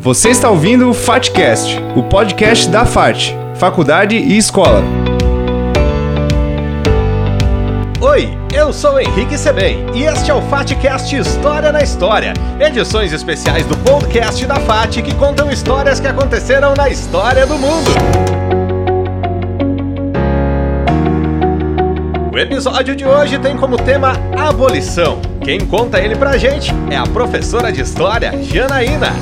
Você está ouvindo o FATCast, o podcast da FAT, Faculdade e Escola. Oi, eu sou Henrique Sebem e este é o FATCast História na História, edições especiais do podcast da FAT que contam histórias que aconteceram na história do mundo. O episódio de hoje tem como tema abolição. Quem conta ele pra gente é a professora de história, Janaína.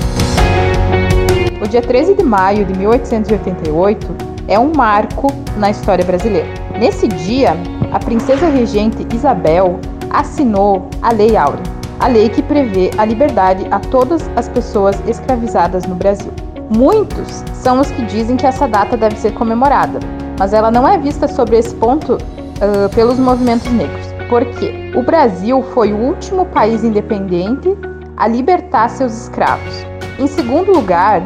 O dia 13 de maio de 1888 é um marco na história brasileira. Nesse dia, a princesa regente Isabel assinou a Lei Áurea, a lei que prevê a liberdade a todas as pessoas escravizadas no Brasil. Muitos são os que dizem que essa data deve ser comemorada, mas ela não é vista sobre esse ponto uh, pelos movimentos negros. Porque o Brasil foi o último país independente a libertar seus escravos. Em segundo lugar,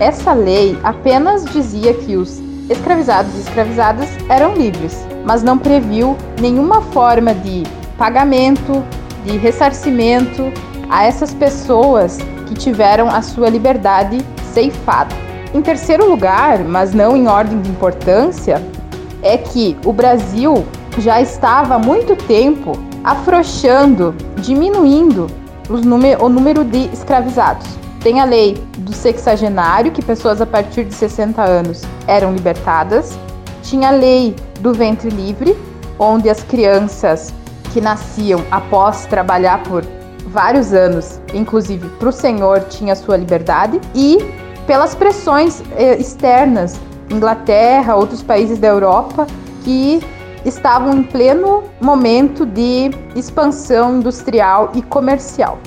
essa lei apenas dizia que os escravizados e escravizadas eram livres, mas não previu nenhuma forma de pagamento, de ressarcimento a essas pessoas que tiveram a sua liberdade ceifada. Em terceiro lugar, mas não em ordem de importância, é que o Brasil já estava há muito tempo afrouxando, diminuindo o número de escravizados. Tem a lei do sexagenário, que pessoas a partir de 60 anos eram libertadas. Tinha a lei do ventre livre, onde as crianças que nasciam após trabalhar por vários anos, inclusive para o senhor, tinha sua liberdade. E pelas pressões eh, externas, Inglaterra, outros países da Europa, que estavam em pleno momento de expansão industrial e comercial.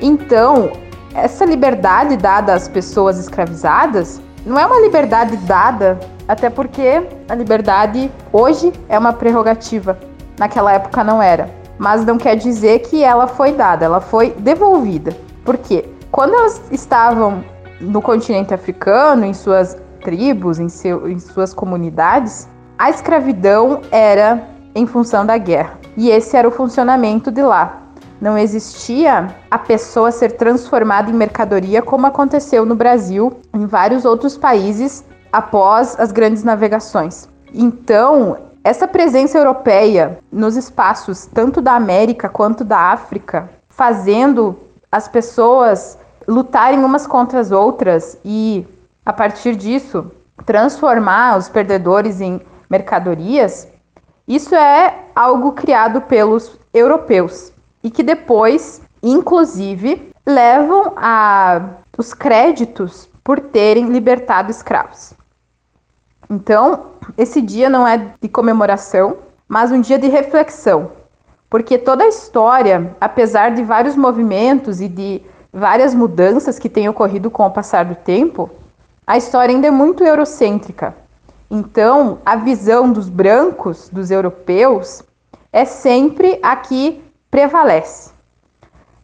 Então, essa liberdade dada às pessoas escravizadas não é uma liberdade dada, até porque a liberdade hoje é uma prerrogativa, naquela época não era. Mas não quer dizer que ela foi dada, ela foi devolvida. Por quê? Quando elas estavam no continente africano, em suas tribos, em, seu, em suas comunidades, a escravidão era em função da guerra. E esse era o funcionamento de lá. Não existia a pessoa ser transformada em mercadoria como aconteceu no Brasil em vários outros países após as grandes navegações. Então, essa presença europeia nos espaços tanto da América quanto da África, fazendo as pessoas lutarem umas contra as outras e, a partir disso, transformar os perdedores em mercadorias, isso é algo criado pelos europeus e que depois, inclusive, levam a os créditos por terem libertado escravos. Então, esse dia não é de comemoração, mas um dia de reflexão, porque toda a história, apesar de vários movimentos e de várias mudanças que têm ocorrido com o passar do tempo, a história ainda é muito eurocêntrica. Então, a visão dos brancos, dos europeus, é sempre a que prevalece.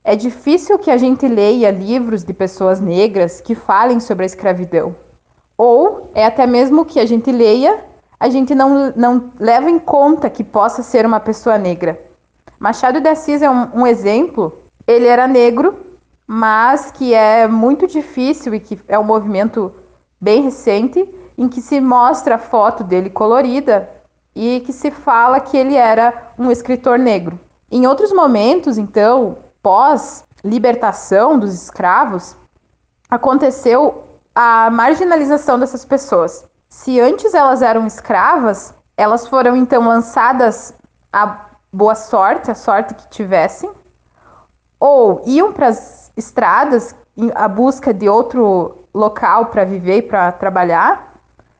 É difícil que a gente leia livros de pessoas negras que falem sobre a escravidão. Ou é até mesmo que a gente leia, a gente não, não leva em conta que possa ser uma pessoa negra. Machado de Assis é um, um exemplo. Ele era negro, mas que é muito difícil e que é um movimento bem recente em que se mostra a foto dele colorida e que se fala que ele era um escritor negro. Em outros momentos, então, pós libertação dos escravos, aconteceu a marginalização dessas pessoas. Se antes elas eram escravas, elas foram então lançadas à boa sorte, a sorte que tivessem, ou iam para as estradas à busca de outro local para viver e para trabalhar,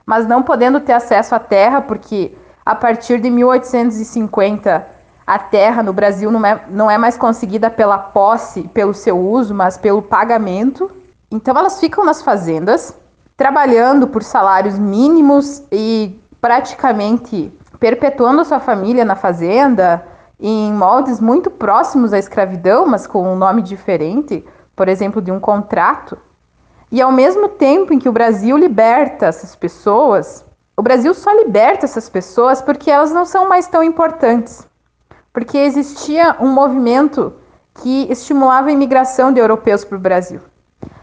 mas não podendo ter acesso à terra, porque a partir de 1850 a terra no Brasil não é, não é mais conseguida pela posse, pelo seu uso, mas pelo pagamento. Então elas ficam nas fazendas, trabalhando por salários mínimos e praticamente perpetuando a sua família na fazenda em moldes muito próximos à escravidão, mas com um nome diferente, por exemplo, de um contrato. E ao mesmo tempo em que o Brasil liberta essas pessoas, o Brasil só liberta essas pessoas porque elas não são mais tão importantes porque existia um movimento que estimulava a imigração de europeus para o Brasil.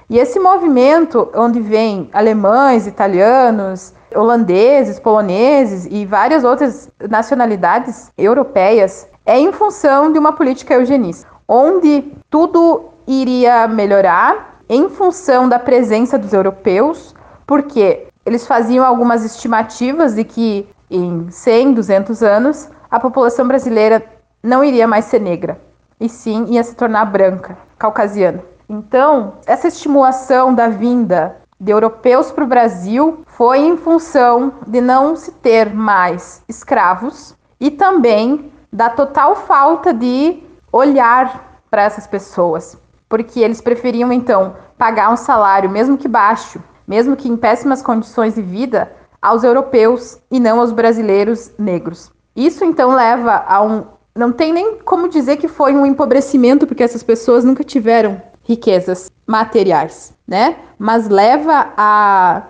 E esse movimento, onde vem alemães, italianos, holandeses, poloneses e várias outras nacionalidades europeias, é em função de uma política eugenista, onde tudo iria melhorar em função da presença dos europeus, porque eles faziam algumas estimativas de que em 100, 200 anos a população brasileira não iria mais ser negra, e sim ia se tornar branca, caucasiana. Então, essa estimulação da vinda de europeus para o Brasil foi em função de não se ter mais escravos e também da total falta de olhar para essas pessoas, porque eles preferiam então pagar um salário, mesmo que baixo, mesmo que em péssimas condições de vida, aos europeus e não aos brasileiros negros. Isso então leva a um. Não tem nem como dizer que foi um empobrecimento, porque essas pessoas nunca tiveram riquezas materiais, né? Mas leva a,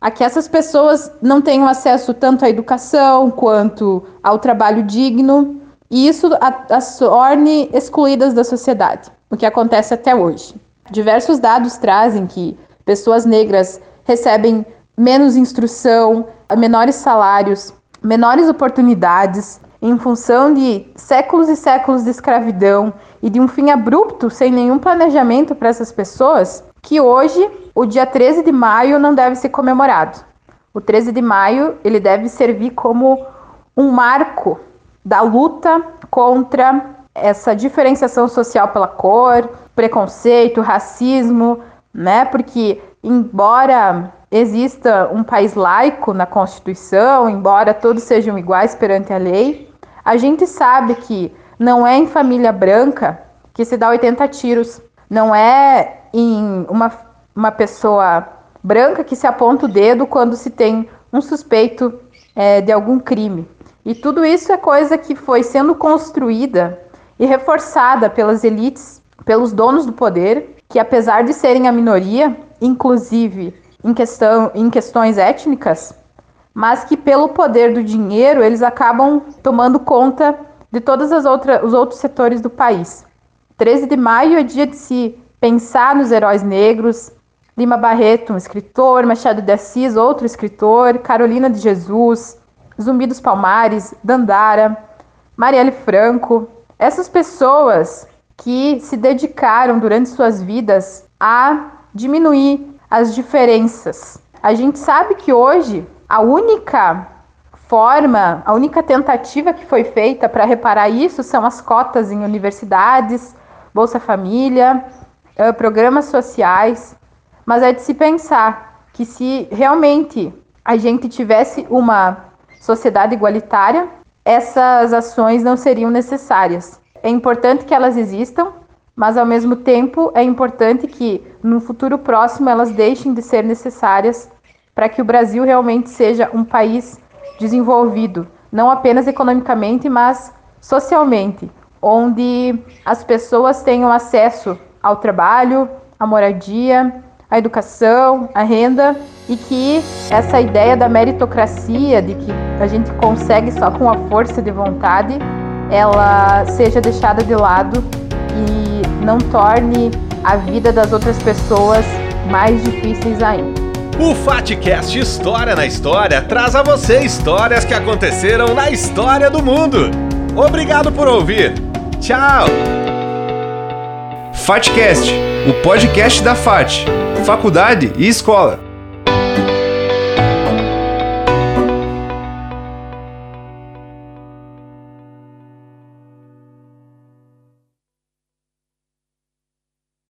a que essas pessoas não tenham acesso tanto à educação quanto ao trabalho digno, e isso as torne excluídas da sociedade, o que acontece até hoje. Diversos dados trazem que pessoas negras recebem menos instrução, menores salários, menores oportunidades, em função de séculos e séculos de escravidão e de um fim abrupto, sem nenhum planejamento para essas pessoas, que hoje, o dia 13 de maio, não deve ser comemorado. O 13 de maio ele deve servir como um marco da luta contra essa diferenciação social pela cor, preconceito, racismo, né? Porque embora exista um país laico na Constituição, embora todos sejam iguais perante a lei, a gente sabe que não é em família branca que se dá 80 tiros, não é em uma, uma pessoa branca que se aponta o dedo quando se tem um suspeito é, de algum crime. E tudo isso é coisa que foi sendo construída e reforçada pelas elites, pelos donos do poder, que apesar de serem a minoria, inclusive em, questão, em questões étnicas, mas que pelo poder do dinheiro eles acabam tomando conta de todos os outros setores do país. 13 de maio é dia de se pensar nos heróis negros, Lima Barreto, um escritor, Machado de Assis, outro escritor, Carolina de Jesus, Zumbi dos Palmares, Dandara, Marielle Franco, essas pessoas que se dedicaram durante suas vidas a diminuir as diferenças. A gente sabe que hoje a única forma, a única tentativa que foi feita para reparar isso são as cotas em universidades, Bolsa Família, eh, programas sociais, mas é de se pensar que se realmente a gente tivesse uma sociedade igualitária, essas ações não seriam necessárias. É importante que elas existam, mas ao mesmo tempo é importante que no futuro próximo elas deixem de ser necessárias para que o Brasil realmente seja um país desenvolvido, não apenas economicamente, mas socialmente, onde as pessoas tenham acesso ao trabalho, à moradia, à educação, à renda e que essa ideia da meritocracia, de que a gente consegue só com a força de vontade, ela seja deixada de lado e não torne a vida das outras pessoas mais difíceis ainda. O Fatcast História na História traz a você histórias que aconteceram na história do mundo. Obrigado por ouvir. Tchau! Fatcast, o podcast da FAT, Faculdade e Escola.